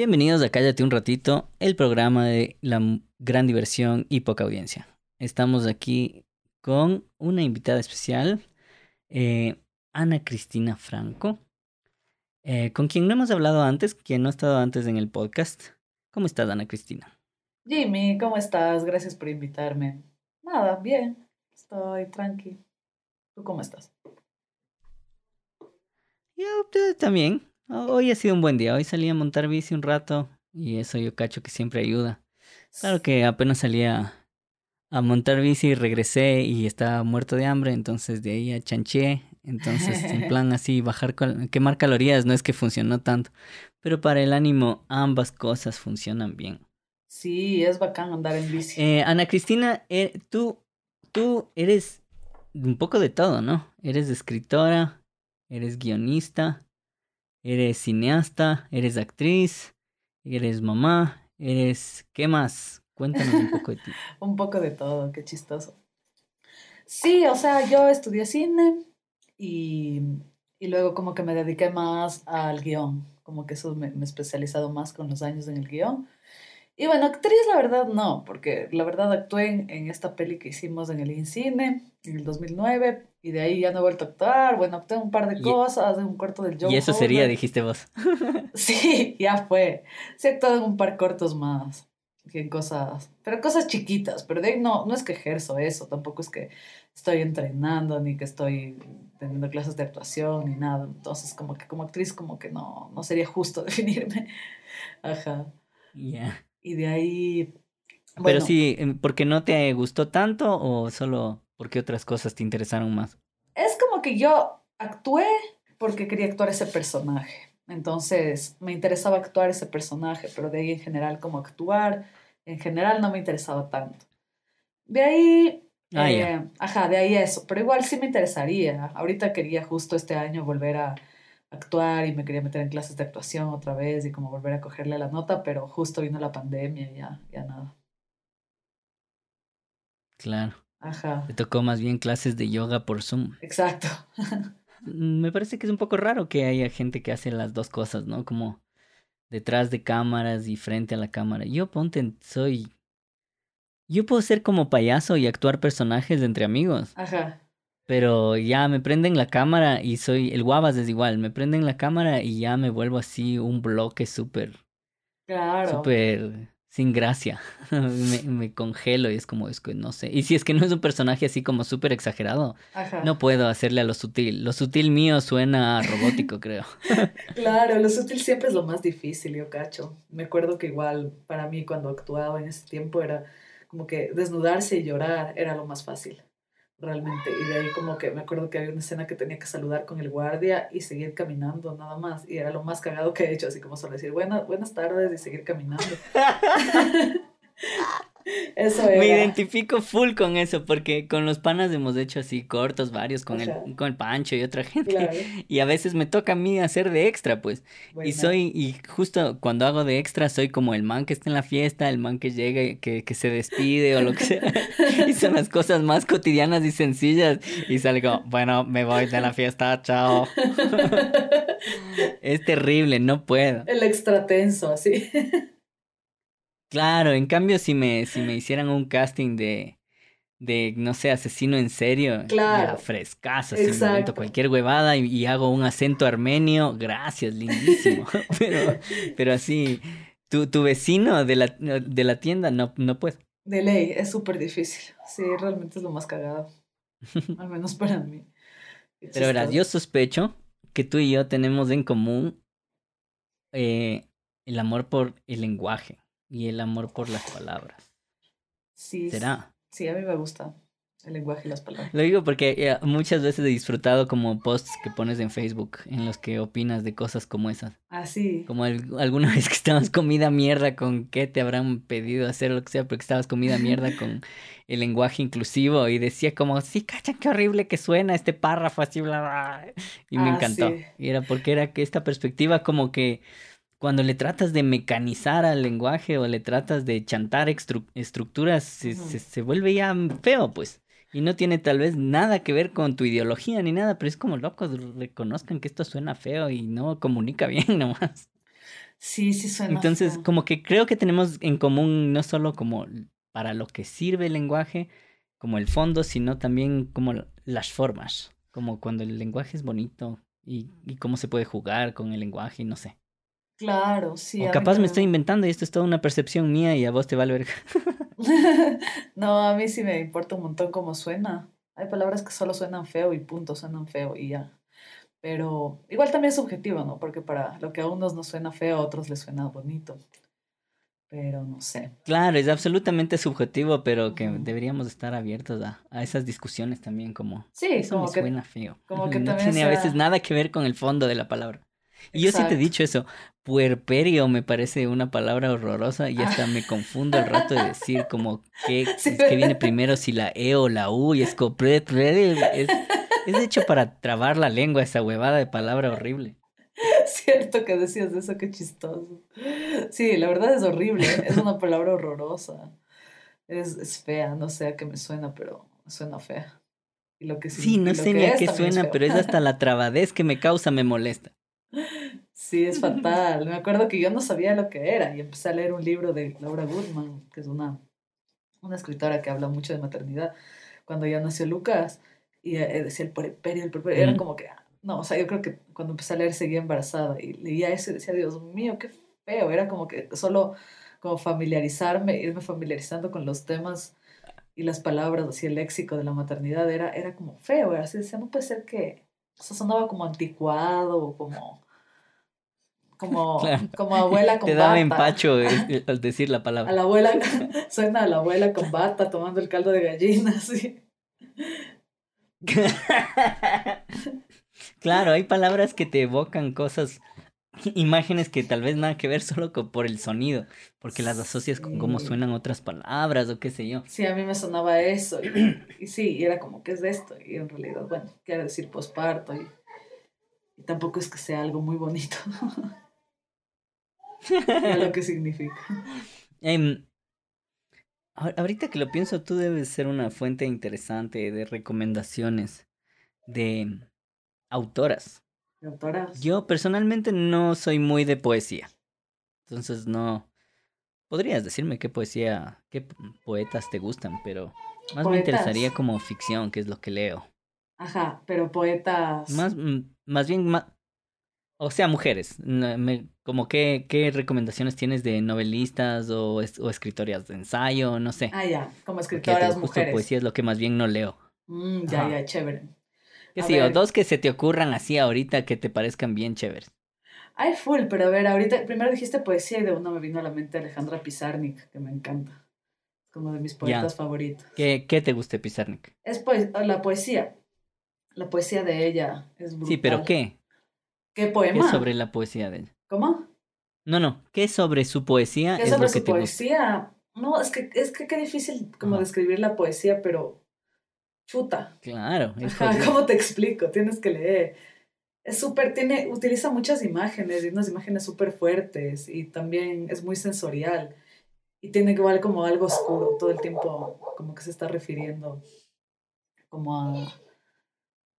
Bienvenidos a Cállate un ratito, el programa de la gran diversión y poca audiencia. Estamos aquí con una invitada especial, eh, Ana Cristina Franco, eh, con quien no hemos hablado antes, quien no ha estado antes en el podcast. ¿Cómo estás, Ana Cristina? Jimmy, ¿cómo estás? Gracias por invitarme. Nada, bien, estoy tranqui. ¿Tú cómo estás? Yo también. Hoy ha sido un buen día. Hoy salí a montar bici un rato y eso yo cacho que siempre ayuda. Claro que apenas salía a montar bici y regresé y estaba muerto de hambre, entonces de ahí a chanché. Entonces, en plan así, bajar, quemar calorías no es que funcionó tanto. Pero para el ánimo, ambas cosas funcionan bien. Sí, es bacán andar en bici. Eh, Ana Cristina, eh, tú, tú eres un poco de todo, ¿no? Eres escritora, eres guionista, eres cineasta, eres actriz, eres mamá, eres... ¿Qué más? Cuéntanos un poco de ti. un poco de todo, qué chistoso. Sí, o sea, yo estudié cine y, y luego como que me dediqué más al guion, como que eso me, me he especializado más con los años en el guion. Y bueno, actriz la verdad no, porque la verdad actué en, esta peli que hicimos en el INCINE en el 2009 y de ahí ya no he vuelto a actuar. Bueno, actué un par de cosas, en un corto del Joe. Y eso sería, dijiste vos. sí, ya fue. Sí he actuado en un par cortos más, que en cosas, pero cosas chiquitas, pero de ahí no, no es que ejerzo eso, tampoco es que estoy entrenando ni que estoy teniendo clases de actuación ni nada. Entonces, como que como actriz como que no, no sería justo definirme. Ajá. Ya. Y de ahí... Pero sí, em, ¿porque no te gustó tanto o solo porque otras cosas te interesaron más? Es como que yo actué porque quería actuar ese personaje. Entonces me interesaba actuar ese personaje, pero de ahí en general como actuar, en general no me interesaba tanto. De ahí, ah, eh, ajá, de ahí eso, pero igual sí me interesaría. Ahorita quería justo este año volver a, actuar y me quería meter en clases de actuación otra vez y como volver a cogerle la nota, pero justo vino la pandemia y ya, ya nada. Claro. Ajá. Te tocó más bien clases de yoga por Zoom. Exacto. Mm, me parece que es un poco raro que haya gente que hace las dos cosas, ¿no? Como detrás de cámaras y frente a la cámara. Yo ponte, soy... Yo puedo ser como payaso y actuar personajes entre amigos. Ajá. Pero ya me prenden la cámara y soy. El guavas es igual. Me prenden la cámara y ya me vuelvo así un bloque súper. Claro. Súper sin gracia. me, me, congelo y es como, es que no sé. Y si es que no es un personaje así como súper exagerado, no puedo hacerle a lo sutil. Lo sutil mío suena robótico, creo. claro, lo sutil siempre es lo más difícil, yo cacho. Me acuerdo que igual para mí cuando actuaba en ese tiempo era como que desnudarse y llorar era lo más fácil realmente. Y de ahí como que me acuerdo que había una escena que tenía que saludar con el guardia y seguir caminando nada más. Y era lo más cagado que he hecho, así como solo decir buenas, buenas tardes y seguir caminando. Eso Me identifico full con eso, porque con los panas hemos hecho así cortos, varios, con, el, con el Pancho y otra gente. Y a veces me toca a mí hacer de extra, pues. Y soy, y justo cuando hago de extra, soy como el man que está en la fiesta, el man que llega y que, que se despide o lo que sea. y son las cosas más cotidianas y sencillas. Y salgo, bueno, me voy de la fiesta, chao. es terrible, no puedo. El extra tenso, así. Claro, en cambio si me, si me hicieran un casting de, de, no sé, asesino en serio, claro. frescazo, invento cualquier huevada y, hago un acento armenio, gracias, lindísimo. pero, pero así, tu, tu vecino de la, de la tienda no, no puede. De ley, es súper difícil. Sí, realmente es lo más cagado. Al menos para mí. Pero verás, yo sospecho que tú y yo tenemos en común eh, el amor por el lenguaje y el amor por las palabras. Sí. ¿Será? Sí, a mí me gusta el lenguaje y las palabras. Lo digo porque eh, muchas veces he disfrutado como posts que pones en Facebook en los que opinas de cosas como esas. Ah, sí. Como alguna vez que estabas comida mierda con qué te habrán pedido hacer lo que sea, porque estabas comida mierda con el lenguaje inclusivo y decía como, sí, cachan qué horrible que suena este párrafo así, bla, bla. Y me ah, encantó. Y era porque era que esta perspectiva como que cuando le tratas de mecanizar al lenguaje o le tratas de chantar estructuras, se, se, vuelve ya feo, pues. Y no tiene tal vez nada que ver con tu ideología ni nada, pero es como locos reconozcan que esto suena feo y no comunica bien nomás. Sí, sí suena. Entonces, feo. como que creo que tenemos en común no solo como para lo que sirve el lenguaje, como el fondo, sino también como las formas, como cuando el lenguaje es bonito y, y cómo se puede jugar con el lenguaje y no sé. Claro, sí. O a capaz me estoy inventando y esto es toda una percepción mía y a vos te vale ver. No, a mí sí me importa un montón cómo suena. Hay palabras que solo suenan feo y punto, suenan feo y ya. Pero igual también es subjetivo, ¿no? Porque para lo que a unos nos suena feo, a otros les suena bonito. Pero no sé. Claro, es absolutamente subjetivo, pero que deberíamos estar abiertos a, a esas discusiones también, como Sí, eso me como que, suena feo. como que No también tiene a veces nada que ver con el fondo de la palabra. Y yo sí te he dicho eso, puerperio me parece una palabra horrorosa y hasta me confundo el rato de decir como qué, Sí, qué viene primero, si la E o la U, y es Es, es hecho para trabar la lengua esa huevada de palabra horrible. cierto que decías eso, qué chistoso. Sí, la verdad es horrible, ¿eh? es una palabra horrorosa. Es, es fea, no sé a qué me suena, pero suena fea. Y lo que, Sí, signi- no sé ni a qué suena, pero es hasta la trabadez que me causa, me molesta. Sí, es fatal. Me acuerdo que yo no sabía lo que era y empecé a leer un libro de Laura Goodman, que es una, una escritora que habla mucho de maternidad, cuando ya nació Lucas, y eh, decía el puerperio, el puerperio, era Mm. como que, no, o sea, yo creo que cuando empecé a leer seguía embarazada y leía eso y decía, Dios mío, qué feo, era como que solo como familiarizarme, irme familiarizando con los temas y las palabras, así el léxico de la maternidad, era, era como feo, era así, decía, no puede ser que, o sea, sonaba como anticuado, o como como, Claro. como abuela con Te daba bata. empacho eh, al decir la A palabra. la abuela, suena a la abuela con bata tomando el caldo de gallina, sí. Claro, hay palabras que te evocan cosas, imágenes que tal vez nada que ver solo con- por el sonido, porque las asocias con cómo suenan otras palabras o qué sé yo. Sí, a mí me sonaba eso. Y, y sí, y era como, ¿qué es esto? Y en realidad, bueno, quiere decir posparto. Y, y tampoco es que sea algo muy bonito. Mira lo que significa. Em, ahor- ahorita que lo pienso, tú debes ser una fuente interesante de recomendaciones de autoras. ¿De autoras? Yo personalmente no soy muy de poesía, entonces no podrías decirme qué poesía, qué poetas te gustan, pero más me interesaría como ficción, que es lo que leo. Ajá, pero poetas. Más, mm, más bien, o sea, mujeres. me- como qué, qué recomendaciones tienes de novelistas o, es- o escritoras de ensayo, no sé. Ah, ya, como Porque escritoras justo mujeres. poesía es lo que más bien no leo. Mm, ya, Ajá. ya, chévere. ¿Qué yo? ver. Dos que se te ocurran así ahorita que te parezcan bien chéveres. Hay full, pero a ver, ahorita primero dijiste poesía y de una me vino a la mente Alejandra Pizarnik, que me encanta. Como de mis poetas favoritos. ¿Qué, qué te guste, Pizarnik? Es poe- la poesía. La poesía de ella es brutal. Sí, pero ¿qué? ¿Qué ¿Qué poema? sobre la poesía de ella? ¿Cómo? No, no. ¿Qué sobre su poesía ¿Qué es sobre lo que su te gusta? poesía? No, es que es que qué difícil como Ajá. describir la poesía, pero chuta. Claro, Ajá. ¿cómo te explico? Tienes que leer. Es súper, tiene, utiliza muchas imágenes y unas imágenes súper fuertes y también es muy sensorial y tiene igual como algo oscuro, todo el tiempo como que se está refiriendo como a,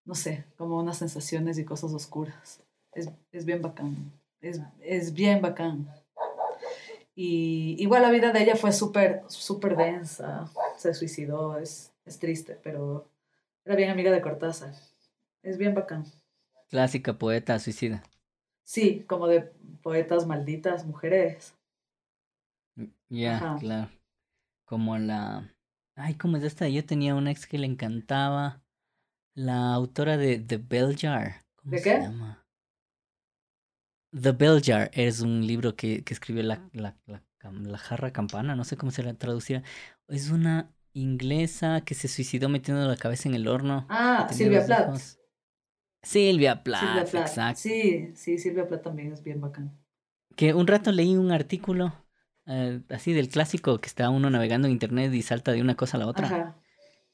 no sé, como a unas sensaciones y cosas oscuras. Es, es bien bacán, es, es bien bacán. Y igual la vida de ella fue súper, súper densa, se suicidó, es, es triste, pero era bien amiga de Cortázar. Es bien bacán. Clásica poeta suicida. Sí, como de poetas malditas, mujeres. Ya, Ajá. claro. Como la... Ay, ¿cómo es esta? Yo tenía una ex que le encantaba. La autora de The Bell Jar. ¿Cómo ¿De se qué? llama? The Bell Jar es un libro que, que escribió la, la, la, jarra campana, no sé cómo se la traducirá. Es una inglesa que se suicidó metiendo la cabeza en el horno. Ah, Silvia Plath. Silvia Plath, Silvia Plath. exacto. Sí, sí, Silvia Plath también es bien bacán. Que un rato leí un artículo eh, así del clásico que está uno navegando en internet y salta de una cosa a la otra. Ajá.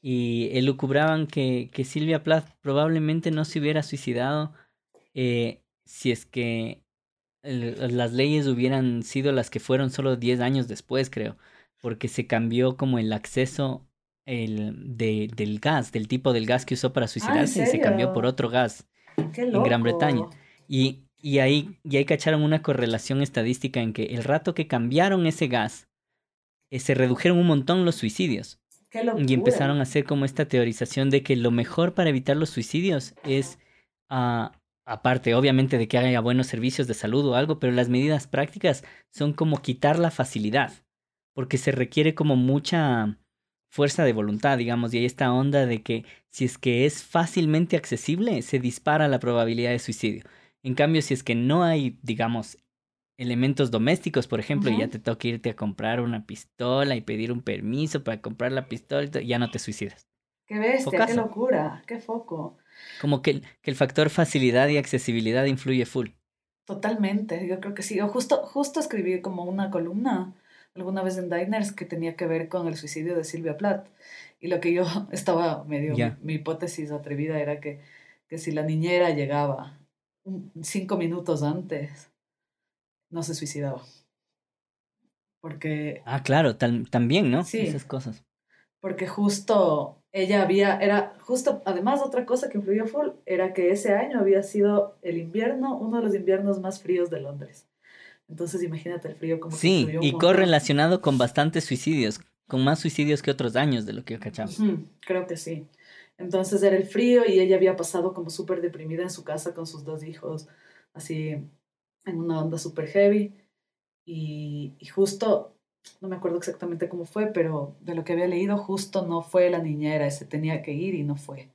Y elucubraban que, que Silvia Plath probablemente no se hubiera suicidado eh, si es que el- las leyes hubieran sido las que fueron solo 10 años después, creo. Porque se cambió como el acceso el, de, del gas, del tipo del gas que usó para suicidarse y se cambió por otro gas. Qué En. Gran Bretaña. Y Y ahí, y ahí cacharon una correlación estadística en que el rato que cambiaron ese gas, eh, se redujeron un montón los suicidios. Qué. Y empezaron a hacer como esta teorización de que lo mejor para evitar los suicidios es, ah, aparte obviamente de que haya buenos servicios de salud o algo, pero las medidas prácticas son como quitar la facilidad, porque se requiere como mucha fuerza de voluntad, digamos, y hay esta onda de que si es que es fácilmente accesible, se dispara la probabilidad de suicidio. En cambio, si es que no hay, digamos, elementos domésticos, por ejemplo, y ya te toca irte a comprar una pistola y pedir un permiso para comprar la pistola, ya no te suicidas. Qué bestia, qué locura, qué foco. Como que, el- que el factor facilidad y accesibilidad influye full. Totalmente, yo creo que sí. Yo justo, justo escribí como una columna alguna vez en Diners que tenía que ver con el suicidio de Silvia Plath. Y lo que yo estaba medio, mi, mi hipótesis atrevida era que, que si la niñera llegaba cinco minutos antes, no se suicidaba. Porque Ah, claro, tal- también, ¿no? Sí. Esas cosas. porque justo ella había, era justo, además otra cosa que influyó full, era que ese año había sido el invierno, uno de los inviernos más fríos de Londres. Entonces imagínate el frío como Sí, y correlacionado con bastantes suicidios, con más suicidios que otros años de lo que yo cachaba. Ujú, creo que sí. Entonces era el frío y ella había pasado como súper deprimida en su casa con sus dos hijos, así en una onda súper heavy. Y, y justo, no me acuerdo exactamente cómo fue, pero de lo que había leído, justo no fue la niñera, se tenía que ir y no fue.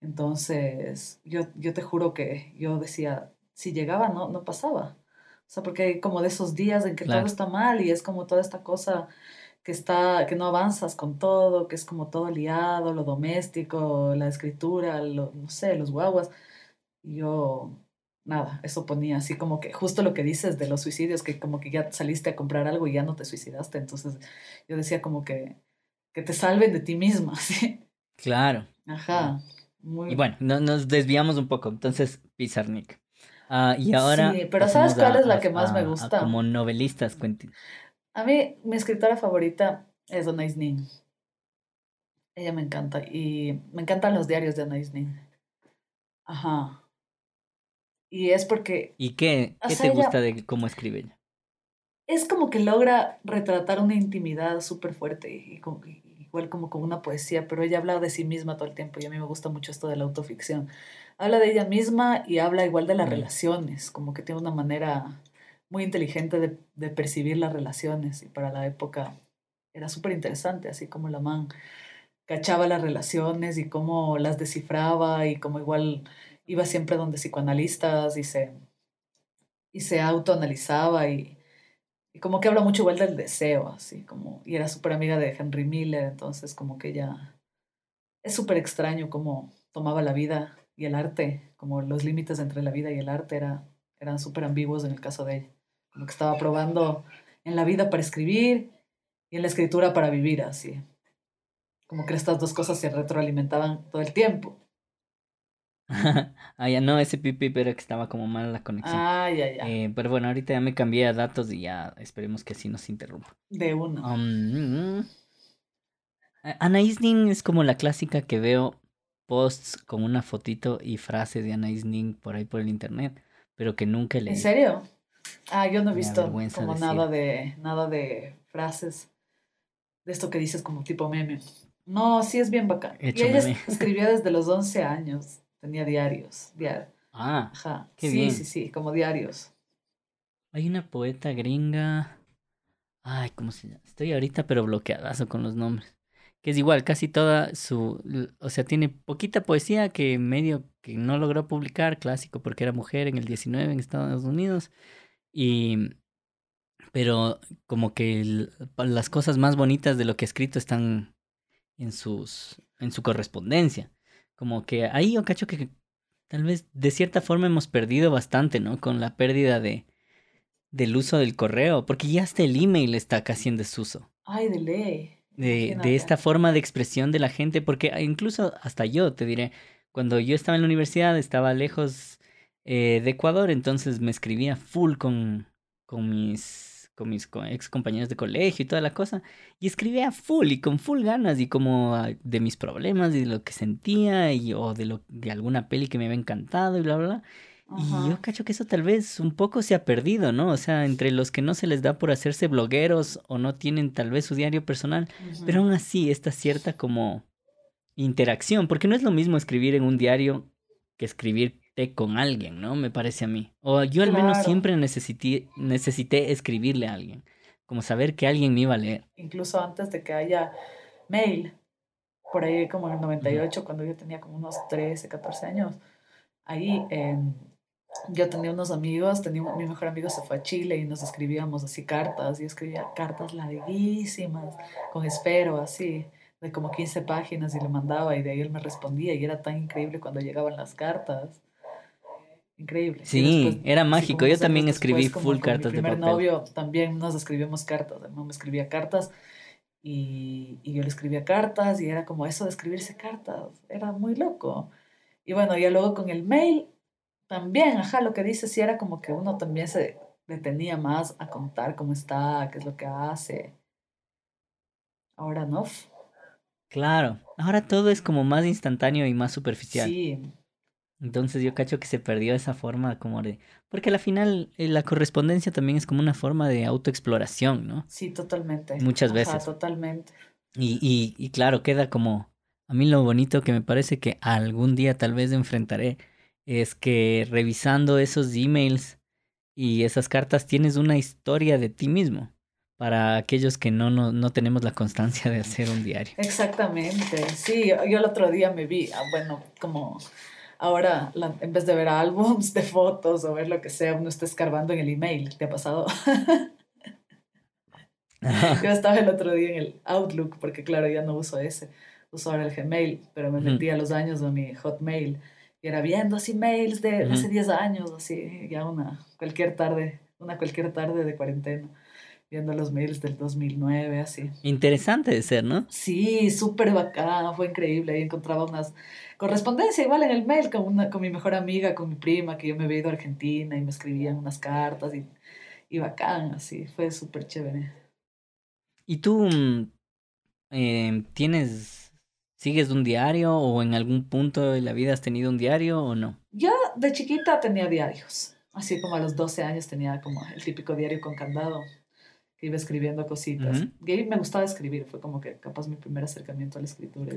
Entonces, yo, yo te juro que yo decía, si llegaba, no, no pasaba. O sea, porque hay como de esos días en que Claro. todo está mal y es como toda esta cosa que está, que no avanzas con todo, que es como todo liado, lo doméstico, la escritura, lo, no sé, los guaguas. Y yo, nada, eso ponía así como que justo lo que dices de los suicidios, que como que ya saliste a comprar algo y ya no te suicidaste. Entonces yo decía como que, que te salven de ti misma, ¿sí? Claro. Ajá. Muy... Y bueno, no- nos desviamos un poco. Entonces, Pizarnik. Ah, y ahora. Sí, pero ¿sabes cuál es la que más me a- gusta? como novelistas, Quentin. A mí, mi escritora favorita es Anais Nin. Ella me encanta y me encantan los diarios de Anais Nin. Ajá. Y es porque ¿Y qué, te ella- gusta de cómo escribe ella? es como que logra retratar una intimidad súper fuerte y, como- y- igual como con una poesía, pero ella habla de sí misma todo el tiempo y a mí me gusta mucho esto de la autoficción. Habla de ella misma y habla igual de las Mm. relaciones, como que tiene una manera muy inteligente de, de percibir las relaciones y para la época era súper interesante, así como la man cachaba las relaciones y cómo las descifraba y como igual iba siempre donde psicoanalistas y se, y se autoanalizaba y, y como que habla mucho igual del deseo, así como, y era súper amiga de Henry Miller, entonces como que ella es súper extraño cómo tomaba la vida y el arte, como los límites entre la vida y el arte era, eran súper ambiguos en el caso de ella, como que estaba probando en la vida para escribir y en la escritura para vivir, así. Como que estas dos cosas se retroalimentaban todo el tiempo. ah, ya no, ese pipi, pero que estaba como mal la conexión. Ah, ya, ya. Eh, pero bueno, ahorita ya me cambié a datos y ya esperemos que así no se interrumpa. De una. Um, eh, Anais Nin es como la clásica que veo posts con una fotito y frase de Anais Nin por ahí por el internet, pero que nunca ¿En leí. serio? Ah, yo no he Me visto como decir. nada de nada de frases de esto que dices como tipo meme. No, sí es bien bacán. Y Hecho ella es- meme. escribía desde los 11 años. Tenía diarios. diar- Ah, Ajá. Qué sí, bien. sí, sí, como diarios. hay una poeta gringa. Ay, ¿cómo se llama? Estoy ahorita pero bloqueadazo con los nombres. Que es igual, casi toda su... O sea, tiene poquita poesía que medio que no logró publicar, clásico porque era mujer en el 19 en Estados Unidos. Y... Pero como que el- las cosas más bonitas de lo que ha escrito están en sus... en su correspondencia. Como que ahí yo cacho que tal vez de cierta forma hemos perdido bastante, ¿no? Con la pérdida de del uso del correo, porque ya hasta el email está casi en desuso. Ay, de ley. De, de esta forma de expresión de la gente, porque incluso hasta yo te diré, cuando yo estaba en la universidad estaba lejos eh, de Ecuador, entonces me escribía full con, con mis con mis ex compañeros de colegio y toda la cosa, y escribía full y con full ganas y como ah, de mis problemas y de lo que sentía y o de lo de alguna peli que me había encantado y bla bla bla. Y yo cacho que eso tal vez un poco se ha perdido, ¿no? O sea, entre los que no se les da por hacerse blogueros o no tienen tal vez su diario personal, pero aún así esta cierta como interacción, porque no es lo mismo escribir en un diario que con alguien, ¿no? Me parece a mí. O yo al menos siempre necesité, necesité escribirle a alguien, como saber que alguien me iba a leer. Incluso antes de que haya mail, por ahí como en el 98, cuando yo tenía como unos 13, 14 años, ahí em, yo tenía unos amigos, tenía, mi mejor amigo se fue a Chile y nos escribíamos así cartas, y escribía cartas larguísimas, con espero, así, de como 15 páginas y le mandaba y de ahí él me respondía y era tan increíble cuando llegaban las cartas. Increíble. Sí, después, era mágico. Yo también escribí después, full cartas mi de primer papel. novio también nos escribíamos cartas, mi mamá me escribía cartas y, y yo le escribía cartas y era como eso de escribirse cartas, era muy loco. Y bueno, ya luego con el mail también, ajá, lo que dice sí era como que uno también se detenía más a contar cómo está, qué es lo que hace. Ahora no. Claro, ahora todo es como más instantáneo y más superficial. Sí, Entonces yo cacho que se perdió esa forma como de... Porque al final eh, la correspondencia también es como una forma de autoexploración, ¿no? sí, totalmente. Muchas Ajá, veces. totalmente. Y, y, y claro, queda como... A mí lo bonito que me parece que algún día tal vez enfrentaré es que revisando esos emails y esas cartas tienes una historia de ti mismo para aquellos que no, no, no tenemos la constancia de hacer un diario. Exactamente, sí, yo, yo el otro día me vi, ah, bueno, como ahora la- en vez de ver álbums de fotos o ver lo que sea, uno está escarbando en el email, ¿te ha pasado? Yo estaba el otro día en el Outlook, porque claro, ya no uso ese, uso ahora el Gmail, pero me metí a los años de mi Hotmail y era viendo así mails de hace 10 años, así, ya una cualquier tarde, una cualquier tarde de cuarentena, viendo los mails del 2009, así. Interesante de ser, ¿no? Sí, súper bacán, fue increíble. Ahí encontraba unas correspondencia igual en el mail con, una, con mi mejor amiga, con mi prima, que yo me había ido a Argentina y me escribían unas cartas y, y bacán, así, fue súper chévere. ¿Y tú mm, eh, tienes, sigues un diario o en algún punto de la vida has tenido un diario o no? Yo de chiquita tenía diarios, así como a los 12 años tenía como el típico diario con candado, que iba escribiendo cositas. Ujú. Y ahí me gustaba escribir, fue como que capaz mi primer acercamiento a la escritura.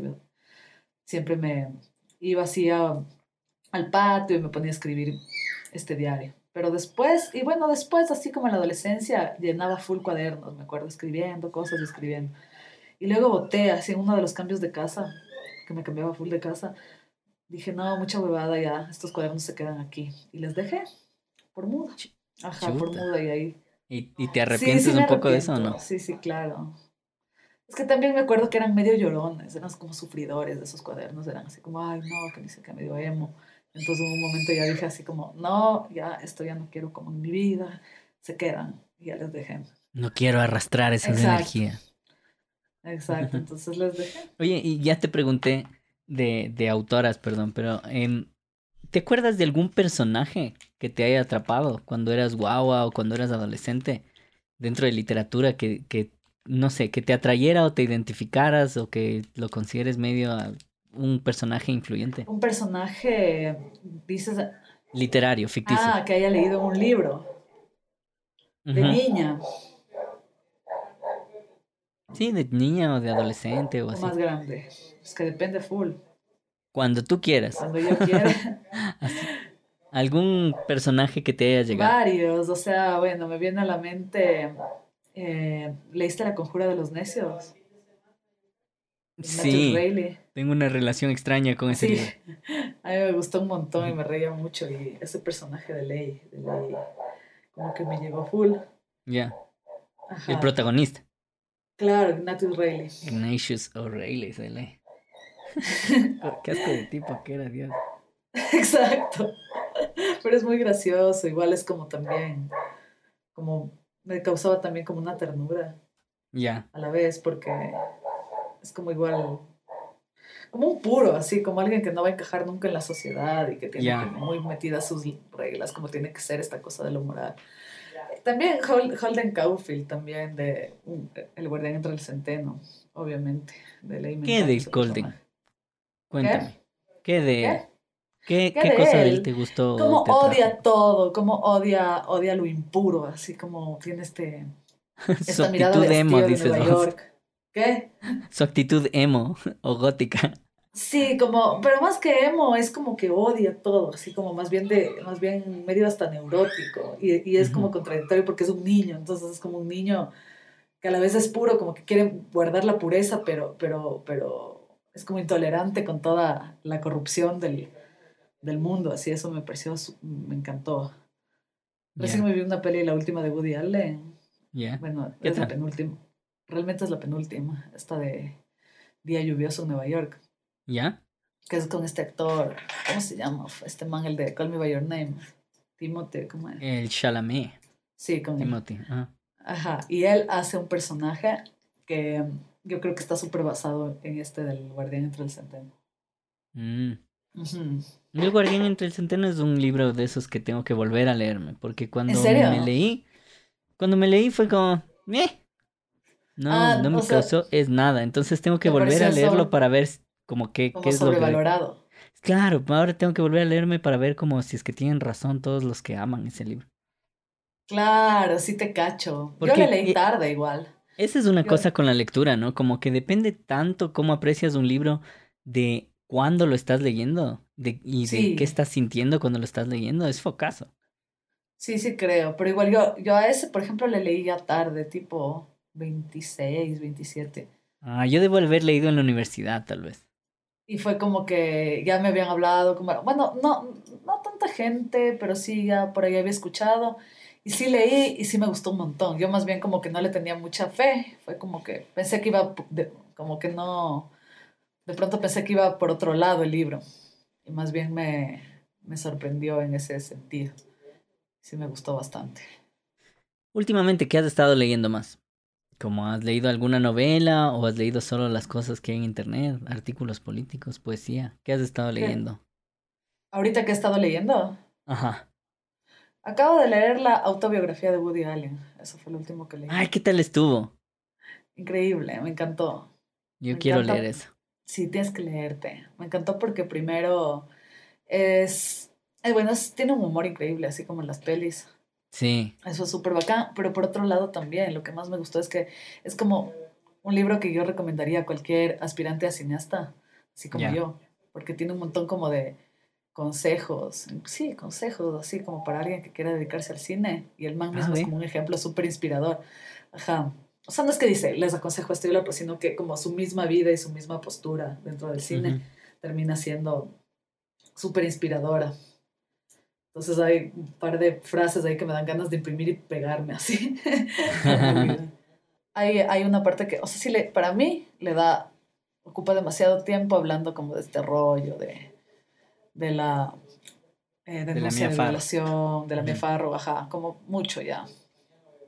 Siempre me iba así a- al patio y me ponía a escribir este diario. Pero después, y bueno, después, así como en la adolescencia, llenaba full cuadernos, me acuerdo, escribiendo cosas y escribiendo. Y luego boté, así en uno de los cambios de casa, que me cambiaba full de casa, dije, no, mucha huevada ya, estos cuadernos se quedan aquí. Y les dejé, por muda. Ajá, por Chuta. muda y ahí. ¿Y, y te Sí, arrepientes sí me un poco de eso o no? Sí, sí, claro. Es que también me acuerdo que eran medio llorones, eran como sufridores de esos cuadernos, eran así como, ay, no, que dice que medio emo. Entonces en un momento ya dije así como, no, ya esto ya no quiero como en mi vida, se quedan, y ya les dejé. No quiero arrastrar esa energía. Exacto, entonces les dejé. Oye, y ya te pregunté de, de autoras, perdón, pero em, ¿te acuerdas de algún personaje que te haya atrapado cuando eras guagua o cuando eras adolescente dentro de literatura que, que no sé, que te atrayera o te identificaras o que lo consideres medio a un personaje influyente? Un personaje, dices, Literario, ficticio. ah, que haya leído un libro de niña Sí, de niña o de adolescente o o así. más grande. Es que depende full, Cuando tú quieras. cuando yo quiera. Algún personaje que te haya llegado. Varios, o sea, bueno, me viene a la mente, eh, ¿leíste La Conjura de los Necios? Sí, tengo una relación extraña con ese Sí, libro. a mí me gustó un montón y me reía mucho y ese personaje de Ley, de Ley, como que me llegó full. Ya, Ajá. el protagonista. Claro, Ignatius Reilly. Ignatius O'Reilly, se lee. Qué asco de tipo que era, Dios. Exacto. Pero es muy gracioso, igual es como también, como me causaba también como una ternura Ya, a la vez, porque es como igual, como un puro, así, como alguien que no va a encajar nunca en la sociedad y que tiene como muy metidas sus reglas, como tiene que ser esta cosa de lo moral. También Hol- Holden Caulfield, también de um, El guardián entre el centeno, obviamente, de ley ¿Qué de Golden? Cuéntame. ¿Qué de ¿Qué? ¿Qué, ¿Qué qué de cosa de él? él te gustó? Como te odia todo, como odia, odia lo impuro, así como tiene este, Su mirada actitud de emo, de dices Nueva vos. York. ¿Qué? Su actitud emo o gótica. Sí, como, pero más que emo, es como que odia todo, así como más bien de, más bien medio hasta neurótico. Y, y es como contradictorio porque es un niño, entonces es como un niño que a la vez es puro, como que quiere guardar la pureza, pero, pero, pero es como intolerante con toda la corrupción del, del mundo. Así eso me pareció, me encantó. Recién Ya, me vi una peli, la última de Woody Allen. ya. Bueno, ¿Qué es la penúltima. Realmente es la penúltima, esta de Día Lluvioso en Nueva York. ¿Ya? que es con este actor, ¿cómo se llama? Este man, el de Call Me By Your Name, Timote, ¿cómo es? El Chalamet, Sí, con. Timothy. Ajá. Ajá, y él hace un personaje que yo creo que está súper basado en este del Guardián entre el Centeno. Mm. Ujú. El Guardián entre el Centeno es un libro de esos que tengo que volver a leerme, porque cuando me leí, cuando me leí fue como, "Meh". No, Ah, no me sea, causó es nada, entonces tengo que ¿te volver a leerlo sobre- para ver como que Como qué es lo que. Claro, ahora tengo que volver a leerme para ver como si es que tienen razón todos los que aman ese libro. Claro, sí te cacho. Yo le leí eh, tarde igual. Esa es una Yo- cosa con la lectura, ¿no? Como que depende tanto cómo aprecias un libro de cuándo lo estás leyendo de, y de qué estás sintiendo cuando lo estás leyendo. Es focazo. Sí, sí creo, pero igual yo, yo a ese, por ejemplo, le leí ya tarde, tipo 26, 27. Ah, yo debo haber leído en la universidad, tal vez. Y fue como que ya me habían hablado, como, bueno, no, no tanta gente, pero sí ya por ahí había escuchado. Y sí leí y sí me gustó un montón. Yo más bien como que no le tenía mucha fe. Fue como que pensé que iba, de- como que no, de pronto pensé que iba por otro lado el libro. Y más bien me, me sorprendió en ese sentido. Sí me gustó bastante. Últimamente, ¿qué has estado leyendo más? ¿Como has leído alguna novela o has leído solo las cosas que hay en internet? Artículos políticos, poesía. ¿Qué has estado ¿Qué? leyendo? Ahorita que he estado leyendo, Ajá. acabo de leer la autobiografía de Woody Allen. Eso fue lo último que leí. Ay, ¿qué tal estuvo? Increíble, me encantó. Yo Me quiero encanta. leer eso. Sí, tienes que leerte. Me encantó porque primero es, bueno, es- tiene un humor increíble, así como en las pelis. Sí. Eso es súper bacán, pero por otro lado también, lo que más me gustó es que es como un libro que yo recomendaría a cualquier aspirante a cineasta, así como yo, porque tiene un montón como de consejos, sí, consejos, así como para alguien que quiera dedicarse al cine, y el man Ah, mismo es como un ejemplo súper inspirador. Ajá. O sea, no es que dice, les aconsejo esto y lo otro, sino que como su misma vida y su misma postura dentro del cine Ujú. termina siendo súper inspiradora. Entonces hay un par de frases ahí que me dan ganas de imprimir y pegarme así. hay, hay una parte que, o sea, sí, le, para mí le da, ocupa demasiado tiempo hablando como de este rollo, de, de la eh, denuncia Mia de violación, de la Ujú. Mia Farrow, ajá, como mucho ya.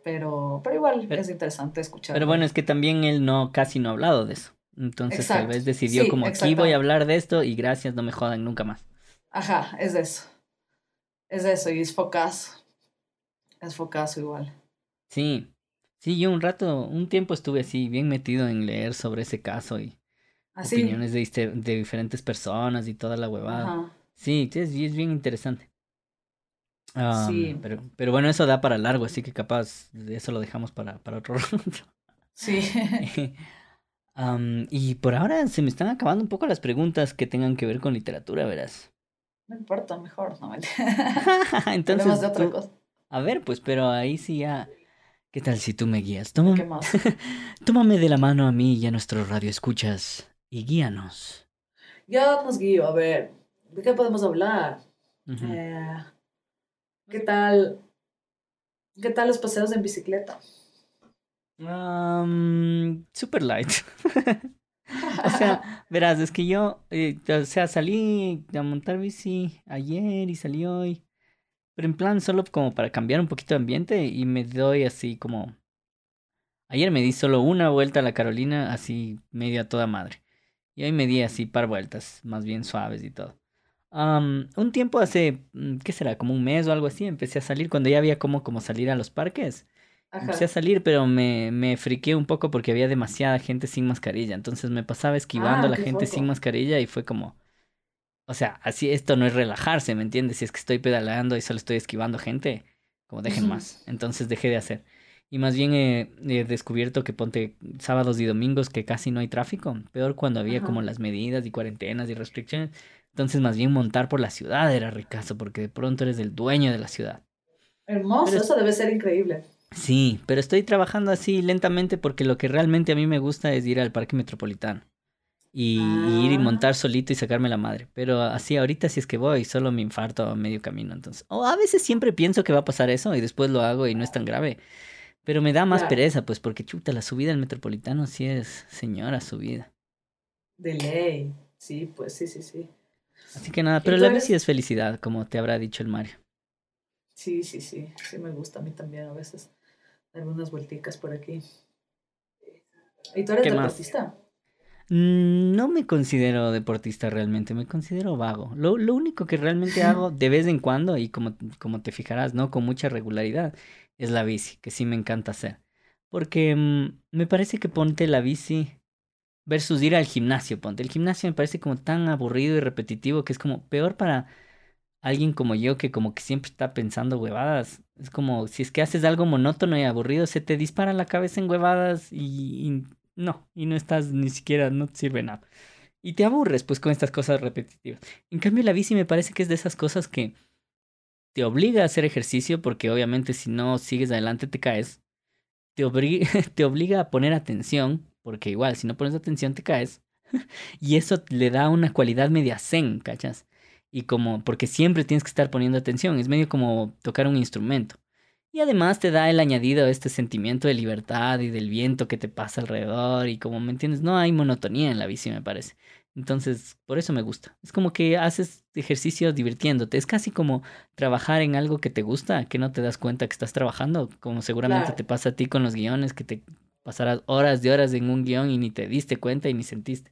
Pero, pero igual Pero- es interesante escuchar. Pero bueno, es que también él no casi no ha hablado de eso. Entonces tal Exacto. vez decidió Sí, como aquí voy a hablar de esto y gracias, no me jodan nunca más. Ajá, es de eso. Es de eso, y es focazo. Es focazo igual. Sí. Sí, yo un rato, un tiempo estuve así bien metido en leer sobre ese caso y Así. opiniones de, diferentes personas y toda la huevada. Ajá. Sí, es, es bien interesante. Sí. pero, pero bueno, eso da para largo, así que capaz de eso lo dejamos para, para otro rato. Sí. Y por ahora se me están acabando un poco las preguntas que tengan que ver con literatura, verás. No importa, mejor, no me Entonces, Hablemos de otra tú- cosa. a ver, pues, pero ahí sí ya. ¿Qué tal si tú me guías? ¿Qué Tómame, más? tómame de la mano a mí y a nuestro radio escuchas y guíanos. Yo nos guío, a ver, ¿de qué podemos hablar? Eh, ¿Qué tal? ¿Qué tal los paseos en bicicleta? Super light. O sea, verás, es que yo, eh, o sea, salí a montar bici ayer y salí hoy, pero en plan solo como para cambiar un poquito de ambiente y me doy así como... Ayer me di solo una vuelta a la Carolina, así medio a toda madre. Y hoy me di así par vueltas, más bien suaves y todo. Am, un tiempo hace, mm, ¿qué será? Como un mes o algo así, empecé a salir cuando ya había como, como salir a los parques. Empecé a salir, pero me, me friqué un poco porque había demasiada gente sin mascarilla. Entonces me pasaba esquivando Ah, a la qué gente sin mascarilla y fue como, o sea, así esto no es relajarse, ¿me entiendes? Si es que estoy pedaleando y solo estoy esquivando gente, como dejen más. Entonces dejé de hacer. Y más bien he, descubierto que ponte sábados y domingos que casi no hay tráfico. Peor cuando había como las medidas y cuarentenas y restricciones. Entonces más bien montar por la ciudad era ricazo porque de pronto eres el dueño de la ciudad. Hermoso, eso debe ser increíble. Sí, pero estoy trabajando así lentamente porque lo que realmente a mí me gusta es ir al parque metropolitano. Y, ir y ah. montar solito y sacarme la madre. Pero así ahorita si es que voy, solo me infarto a medio camino. Entonces, o a veces siempre pienso que va a pasar eso y después lo hago y no es tan grave. Pero me da más pereza, pues, porque chuta, la subida al metropolitano sí es señora subida. De ley, sí, pues sí, sí, sí. Así que nada, pero la bici es felicidad, como te habrá dicho el Mario. Sí, sí, sí, sí me gusta a mí también a veces algunas vuelticas por aquí. ¿Y tú eres deportista? Mm, no me considero deportista realmente, me considero vago. Lo, lo único que realmente hago de vez en cuando, y como, como te fijarás, no con mucha regularidad, es la bici, que sí me encanta hacer. Porque mm, me parece que ponte la bici versus ir al gimnasio, ponte. El gimnasio me parece como tan aburrido y repetitivo que es como peor para alguien como yo que como que siempre está pensando huevadas. Es como si es que haces algo monótono y aburrido, se te dispara la cabeza en huevadas y, y no, y no estás ni siquiera, no te sirve nada. Y te aburres pues con estas cosas repetitivas. En cambio la bici me parece que es de esas cosas que te obliga a hacer ejercicio porque obviamente si no sigues adelante te caes. Te, te obliga a poner atención porque igual si no pones atención te caes. y eso le da una cualidad media zen, ¿cachas? Y como, porque siempre tienes que estar poniendo atención, es medio como tocar un instrumento. Y además te da el añadido este sentimiento de libertad y del viento que te pasa alrededor y como me entiendes, no hay monotonía en la bici me parece. Entonces, por eso me gusta. Es como que haces ejercicio divirtiéndote. Es casi como trabajar en algo que te gusta, que no te das cuenta que estás trabajando, como seguramente te pasa a ti con los guiones, que te pasarás horas de horas en un guion y ni te diste cuenta y ni sentiste.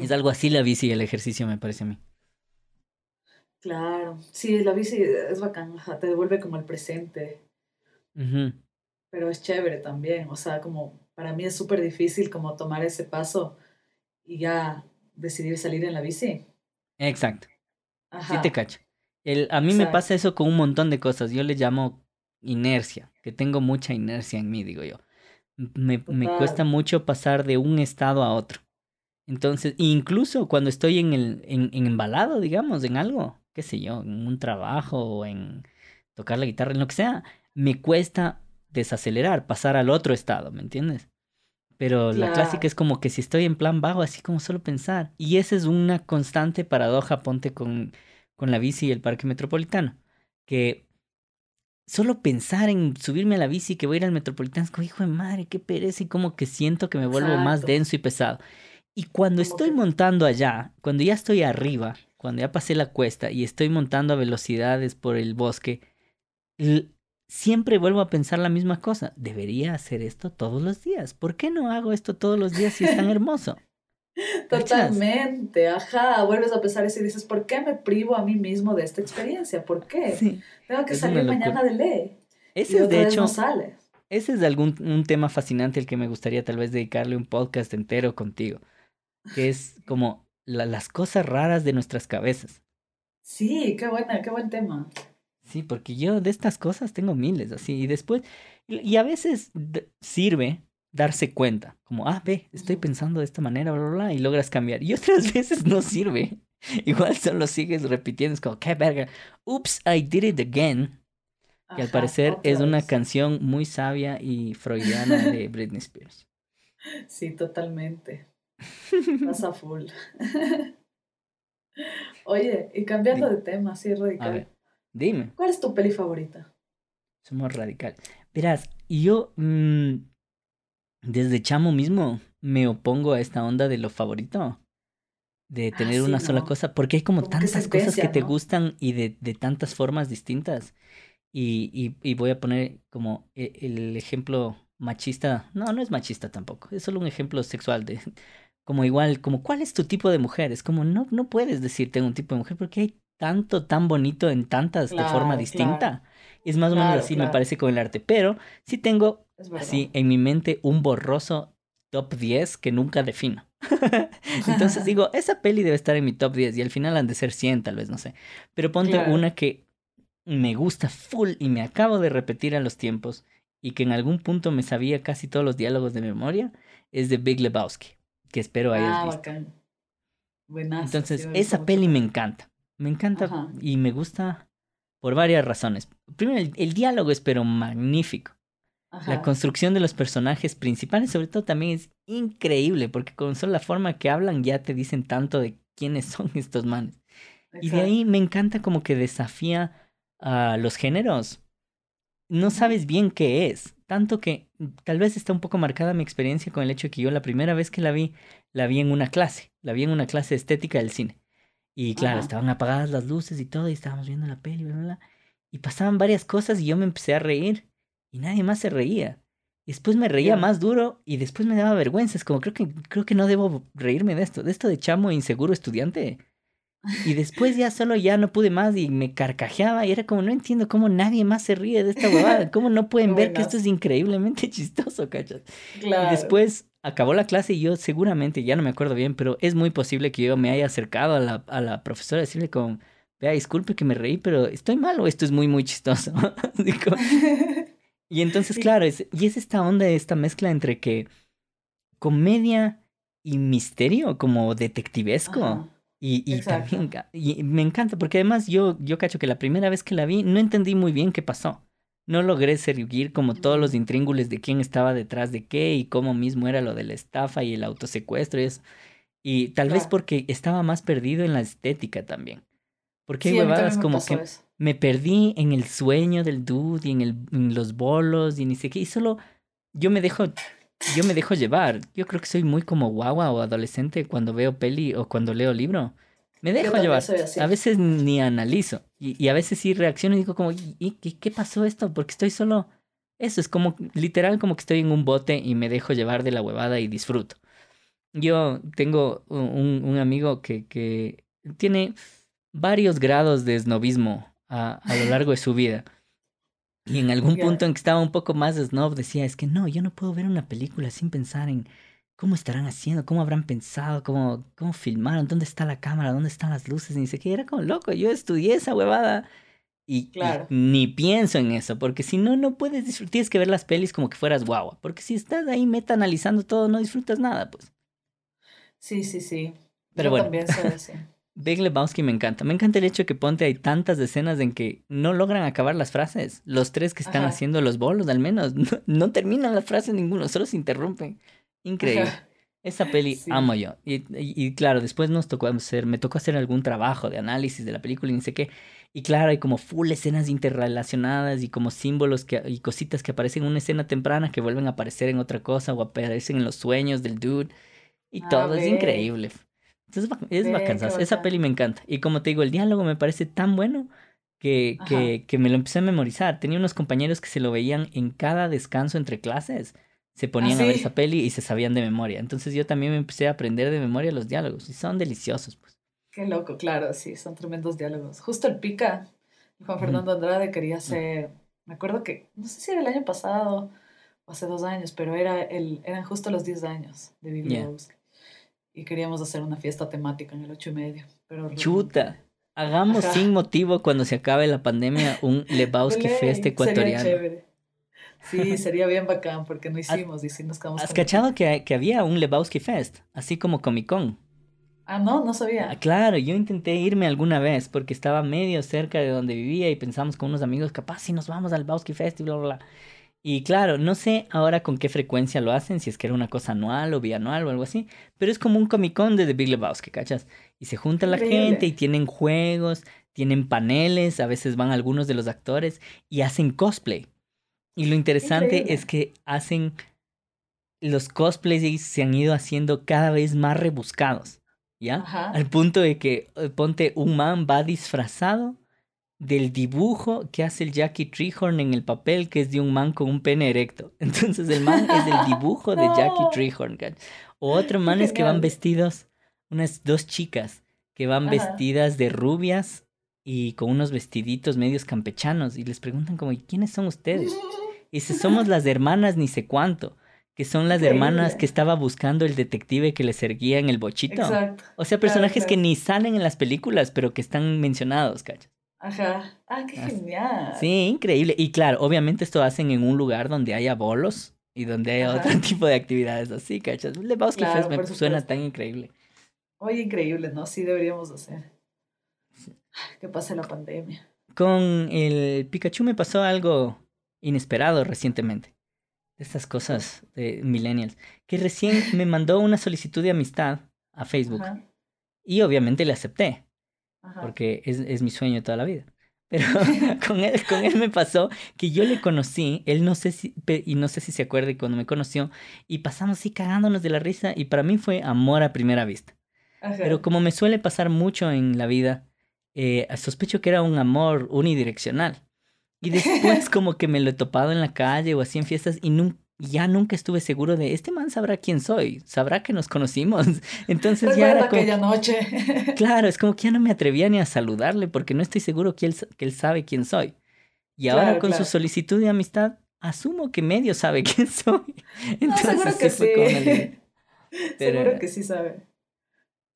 Es algo así la bici y el ejercicio, me parece a mí. Claro, sí, la bici es bacán, te devuelve como el presente. Pero es chévere también, o sea, como para mí es súper difícil como tomar ese paso y ya decidir salir en la bici. Exacto. Sí te cacho. El, a mí me pasa eso con un montón de cosas. Yo le llamo inercia, que tengo mucha inercia en mí, digo yo. Me, me cuesta mucho pasar de un estado a otro. Entonces, incluso cuando estoy en el en, en embalado, digamos, en algo, qué sé yo, en un trabajo o en tocar la guitarra, en lo que sea, me cuesta desacelerar, pasar al otro estado, ¿me entiendes? Pero la clásica es como que si estoy en plan vago, así como solo pensar. Y esa es una constante paradoja, ponte con, con la bici y el parque metropolitano. Que solo pensar en subirme a la bici que voy a ir al metropolitano es como, hijo de madre, qué pereza. Y como que siento que me vuelvo más denso y pesado. Y cuando estoy montando allá, cuando ya estoy arriba, cuando ya pasé la cuesta y estoy montando a velocidades por el bosque, siempre vuelvo a pensar la misma cosa. Debería hacer esto todos los días. ¿Por qué no hago esto todos los días si es tan hermoso? Totalmente, ajá, vuelves a pensar eso y dices, ¿por qué me privo a mí mismo de esta experiencia? ¿Por qué? Tengo que salir mañana de ley. Ese es de hecho, ese es algún un tema fascinante el que me gustaría tal vez dedicarle un podcast entero contigo, que es como las cosas raras de nuestras cabezas. Sí, qué buena, qué buen tema. Sí, porque yo de estas cosas tengo miles, así, y después, y a veces sirve darse cuenta, como, ah, ve, estoy pensando de esta manera, bla, bla, bla, y logras cambiar. Y otras veces no sirve. Igual solo sigues repitiendo, es como, qué verga, oops, I did it again. que al parecer es una canción muy sabia y freudiana de Britney Spears. Sí, totalmente. Pasa full. Oye, y cambiando de tema, así radical. Dime. ¿Cuál es tu peli favorita? Somos radical. Verás, yo mm, desde chamo mismo me opongo a esta onda de lo favorito. De ah, tener una sola cosa, porque hay como, tantas cosas que te gustan y de, de tantas formas distintas. Y, y, y, voy a poner como e, el ejemplo machista. No, no es machista tampoco. Es solo un ejemplo sexual de como igual, como cuál es tu tipo de mujer. Es como no, no puedes decir tengo un tipo de mujer porque hay tanto, tan bonito en tantas de forma distinta. Es más o menos así, me parece, con el arte. Pero sí tengo así en mi mente un borroso top 10 que nunca defino. Entonces digo, esa peli debe estar en mi top 10 y al final han de ser 100, tal vez, no sé. Pero ponte una que me gusta full y me acabo de repetir a los tiempos y que en algún punto me sabía casi todos los diálogos de memoria, es de Big Lebowski, que espero hayas Ah, visto. bacán. Buenazo. Entonces, sí, esa mucho. peli me encanta. Me encanta Ajá. y me gusta por varias razones. Primero, el, el diálogo es pero magnífico. La construcción de los personajes principales, sobre todo, también es increíble, porque con solo la forma que hablan ya te dicen tanto de quiénes son estos manes. Y de ahí me encanta como que desafía a los géneros. No sabes bien qué es. Tanto que tal vez está un poco marcada mi experiencia con el hecho de que yo la primera vez que la vi, la vi en una clase. La vi en una clase de estética del cine. Y claro, Ajá. estaban apagadas las luces y todo, y estábamos viendo la peli, bla, bla, bla. Y pasaban varias cosas y yo me empecé a reír. Y nadie más se reía. Y después me reía más duro y después me daba vergüenza. Es como, creo que, creo que no debo reírme de esto. De esto de chamo inseguro estudiante. Y después ya solo ya no pude más y me carcajeaba y era como, no entiendo cómo nadie más se ríe de esta huevada. ¿Cómo no pueden ver que esto es increíblemente chistoso, cachas? Claro. Y después acabó la clase y yo seguramente, ya no me acuerdo bien, pero es muy posible que yo me haya acercado a la, a la profesora a decirle como, vea, disculpe que me reí, pero ¿estoy mal o esto es muy, muy chistoso? Como- y entonces, Sí. claro, es, y es esta onda, esta mezcla entre que comedia y misterio, como detectivesco. Ajá. Y, y también y me encanta, porque además yo, yo cacho que la primera vez que la vi no entendí muy bien qué pasó. No logré seguir como todos los intríngules de quién estaba detrás de qué y cómo mismo era lo de la estafa y el autosecuestro y eso. Y tal vez porque estaba más perdido en la estética también. Porque hay Sí, huevadas como que eso. me perdí en el sueño del dude y en, el, en los bolos y ni sé qué. Y solo yo me dejo, yo me dejo llevar. Yo creo que soy muy como guagua o adolescente cuando veo peli o cuando leo libro. Me dejo llevar. A veces ni analizo. Y, y a veces sí reacciono y digo como, ¿y, qué, qué pasó esto? Porque estoy solo... Eso es como, literal como que estoy en un bote y me dejo llevar de la huevada y disfruto. Yo tengo un, un amigo que, que tiene varios grados de snobismo a, a lo largo de su vida. Y en algún punto en que estaba un poco más snob decía, es que no, yo no puedo ver una película sin pensar en cómo estarán haciendo, cómo habrán pensado, cómo, cómo filmaron, dónde está la cámara, dónde están las luces, y sé qué, era como loco, yo estudié esa huevada. Y, ni pienso en eso, porque si no, no puedes disfrutar, tienes que ver las pelis como que fueras guagua, porque si estás ahí meta analizando todo, no disfrutas nada, pues. Sí, sí, sí. Pero Yo bueno. también soy así. Big Lebowski me encanta. Me encanta el hecho de que ponte hay tantas escenas en que no logran acabar las frases. Los tres que están Ajá. haciendo los bolos, al menos, no, no terminan las frases ninguno, solo se interrumpen. Increíble. Ajá. Esa peli Sí. amo yo. Y, y- y claro, después nos tocó hacer, me tocó hacer algún trabajo de análisis de la película y ni sé qué. Y claro, hay como full escenas interrelacionadas y como símbolos que, y cositas que aparecen en una escena temprana que vuelven a aparecer en otra cosa o aparecen en los sueños del dude. Y Ah, todo es increíble. Entonces es Ve, bacanzazo. qué Esa peli me encanta. Y como te digo, el diálogo me parece tan bueno que, que, que me lo empecé a memorizar. Tenía unos compañeros que se lo veían en cada descanso entre clases. Se ponían a ver esa peli y se sabían de memoria. Entonces yo también me empecé a aprender de memoria los diálogos. Y son deliciosos, pues. Qué loco, claro, sí, son tremendos diálogos. Justo el Pica, Juan. Fernando Andrade quería hacer, me acuerdo que, no sé si era el año pasado o hace dos años, pero era el, eran justo los 10 años de Ya. Lebowski. Y queríamos hacer una fiesta temática en el ocho y medio. Pero Chuta. Hagamos Ajá. sin motivo cuando se acabe la pandemia un Lebowski Fest sería ecuatoriano. chévere. Sí, sería bien bacán porque no hicimos y sí nos quedamos ¿Has con- cachado que, que había un Lebowski Fest? Así como Comic Con. Ah, no, no Ah, sabía. claro, yo intenté irme alguna vez porque estaba medio cerca de donde vivía y pensamos con unos amigos, capaz si nos vamos al Bowski Fest y bla, bla, bla. Y claro, no sé ahora con qué frecuencia lo hacen, si es que era una cosa anual o bianual o algo así, pero es como un Comic Con de The Big Lebowski, ¿cachas? Y se junta la Increíble. gente y tienen juegos, tienen paneles, a veces van algunos de los actores y hacen cosplay. Y lo interesante Increíble. es que hacen, los cosplays se han ido haciendo cada vez más rebuscados, ¿ya? Ajá. Al punto de que, eh, ponte, un man va disfrazado del dibujo que hace el Jackie Treehorn en el papel, que es de un man con un pene erecto. Entonces el man es el dibujo de Jackie. Treehorn. O otro man es que van vestidos, unas dos chicas que van Ajá. vestidas de rubias y con unos vestiditos medios campechanos y les preguntan como, ¿y quiénes son ustedes? Y dice, somos las hermanas ni sé cuánto, que son las hermanas que estaba buscando el detective que le seguía en el bochito. Exacto. O sea, personajes que ni salen en las películas, pero que están mencionados, ¿cachas? Ajá. Ah, qué genial. Sí, increíble. Y claro, obviamente esto hacen en un lugar donde haya bolos y donde haya otro tipo de actividades así, ¿cachas? Le claro, me suena tan increíble. Oye, increíble, ¿no? Sí deberíamos hacer. Que pase la pandemia. Con el Pikachu me pasó algo inesperado recientemente. De estas cosas de millennials. Que recién me mandó una solicitud de amistad a Facebook. Y obviamente le acepté. Porque es, es mi sueño toda la vida. Pero con él, con él me pasó que yo le conocí, él no sé si, y no sé si se acuerda cuando me conoció, y pasamos así cagándonos de la risa, y para mí fue amor a primera vista. Pero como me suele pasar mucho en la vida, eh, sospecho que era un amor unidireccional. Y después como que me lo he topado en la calle o así en fiestas y ya nunca estuve seguro de, este man sabrá quién soy, sabrá que nos conocimos. Entonces ya era aquella noche. claro, es como que ya no me atrevía ni a saludarle porque no estoy seguro que él, que él sabe quién soy. Y ahora con su solicitud de amistad, asumo que medio sabe quién soy. Entonces, seguro que sí. seguro que sí sabe.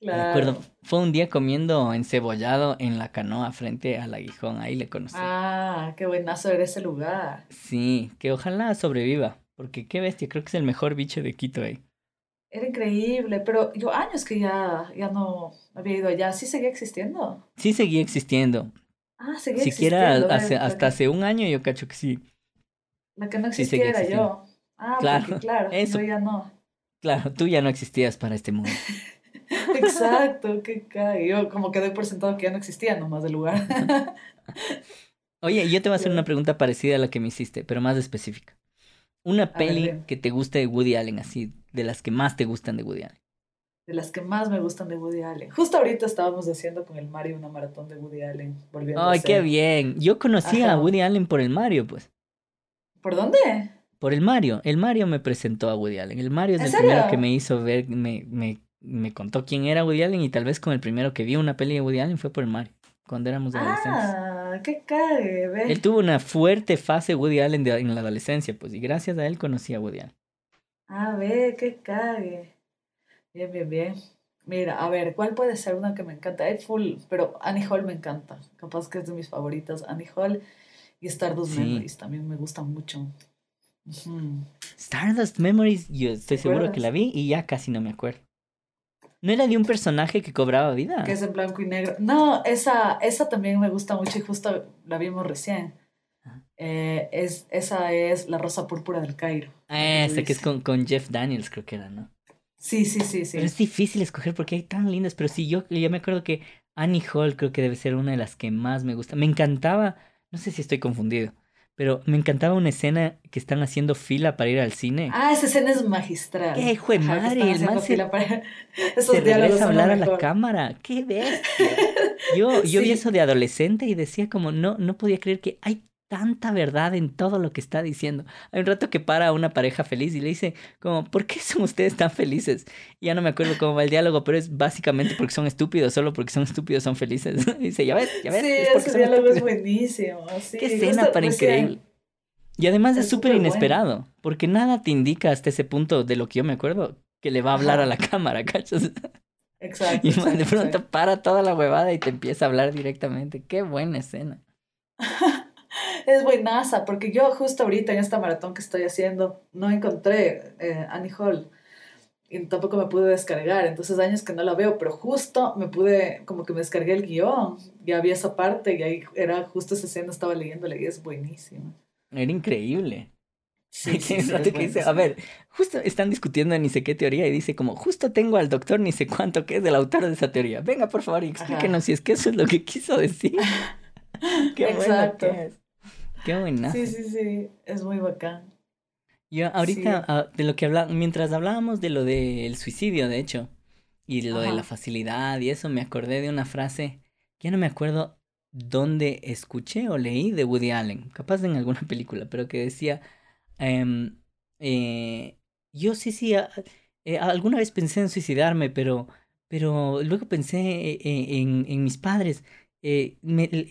Claro. fue un día comiendo encebollado en la canoa frente al aguijón, ahí le conocí. Ah, qué buenazo era ese lugar. Sí, que ojalá sobreviva, porque qué bestia, creo que es el mejor bicho de Quito ahí. Era increíble, pero yo años que ya, ya no había ido allá, ¿sí seguía existiendo? Sí seguía existiendo. Ah, seguía Siquiera existiendo. hasta hace un año yo cacho que sí. La que no existiera yo. Ah, claro, claro, eso. yo ya no. Claro, tú ya no existías para este mundo. Exacto, qué cae. Yo como que doy por sentado que ya no existía nomás el lugar. Oye, yo te voy a hacer una pregunta parecida a la que me hiciste, pero más específica. Una peli que te guste de Woody Allen, así, de las que más te gustan de Woody Allen. De las que más me gustan de Woody Allen. Justo ahorita estábamos haciendo con el Mario una maratón de Woody Allen. Volviendo Ay, qué bien. Yo conocí a Woody Allen por el Mario, pues. ¿Por dónde? Por el Mario. El Mario me presentó a Woody Allen. El Mario es el primero que me hizo ver, me, me me contó quién era Woody Allen y tal vez con el primero que vi una peli de Woody Allen fue por el Mario, cuando éramos adolescentes. Ah, qué cague, Él tuvo una fuerte fase Woody Allen en la adolescencia, pues, y gracias a él conocí a Woody Allen. Ah, ve, qué cague. Bien, bien, bien. Mira, a ver, ¿cuál puede ser una que me encanta? Hay full, pero Annie Hall me encanta. Capaz que es de mis favoritas. Annie Hall y Stardust Memories también me gustan mucho. Stardust Memories, yo estoy seguro que la vi y ya casi no me acuerdo. ¿No era de un personaje que cobraba vida? Que es en blanco y negro. No, esa, esa también me gusta mucho y justo la vimos recién. Eh, es, esa es La Rosa Púrpura del Cairo. Ah, esa que es con, con Jeff Daniels, creo que era, ¿no? Sí, sí, sí, sí. Pero es difícil escoger porque hay tan lindas. Pero sí, yo, yo me acuerdo que Annie Hall creo que debe ser una de las que más me gusta. Me encantaba, no sé si estoy confundido, pero me encantaba una escena que están haciendo fila para ir al cine. Ah, esa escena es magistral. ¡Qué hijo de madre! El man se, para... se regresa a hablar a la cámara. ¡Qué bestia! Yo, yo vi eso de adolescente y decía como, no, no podía creer que hay tanta verdad en todo lo que está diciendo. Hay un rato que para a una pareja feliz y le dice como, ¿por qué son ustedes tan felices? ya no me acuerdo cómo va el diálogo, pero es básicamente porque son estúpidos, solo porque son estúpidos son felices. dice, ya ves, ya ves. Sí, ese diálogo es buenísimo. qué escena para increíble. Y además es súper inesperado, porque nada te indica hasta ese punto de lo que yo me acuerdo que le va a hablar a la cámara, ¿cachas? Exacto. Y de pronto para toda la huevada y te empieza a hablar directamente. Qué buena escena. es buenaza, porque yo justo ahorita en esta maratón que estoy haciendo no encontré eh, Annie Hall y tampoco me pude descargar, entonces años que no la veo, pero justo me pude, como que me descargué el guion, ya había esa parte y ahí era justo esa escena, estaba leyéndola y es buenísima. Era increíble. Sí, a ver, justo están discutiendo ni sé qué teoría y dice como, justo tengo al doctor ni sé cuánto que es del autor de esa teoría. Venga, por favor, y explíquenos si es que eso es lo que quiso decir. qué Exacto. bueno que es. Qué buena. Sí, sí, sí, es muy bacán. Yo ahorita, ah, de lo que hablábamos, mientras hablábamos de lo del suicidio, de hecho, y lo de la facilidad y eso, me acordé de una frase, ya no me acuerdo dónde escuché o leí de Woody Allen, capaz en alguna película, pero que decía, em, eh, yo sí, sí, eh, alguna vez pensé en suicidarme, pero, pero luego pensé eh, en, en mis padres eh,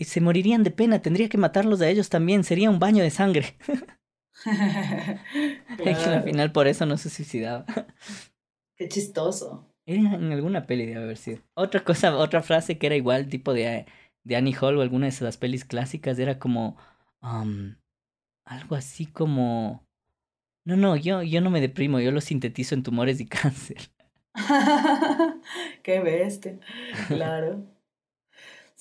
se morirían de pena, tendría que matarlos a ellos también, sería un baño de sangre. Al final por eso no se suicidaba. Qué chistoso. Era en alguna peli debe haber sido. Otra cosa, otra frase que era igual, tipo de, de Annie Hall o alguna de esas pelis clásicas, era como um, algo así como no, no, yo, yo no me deprimo, yo lo sintetizo en tumores y cáncer. Qué bestia, claro.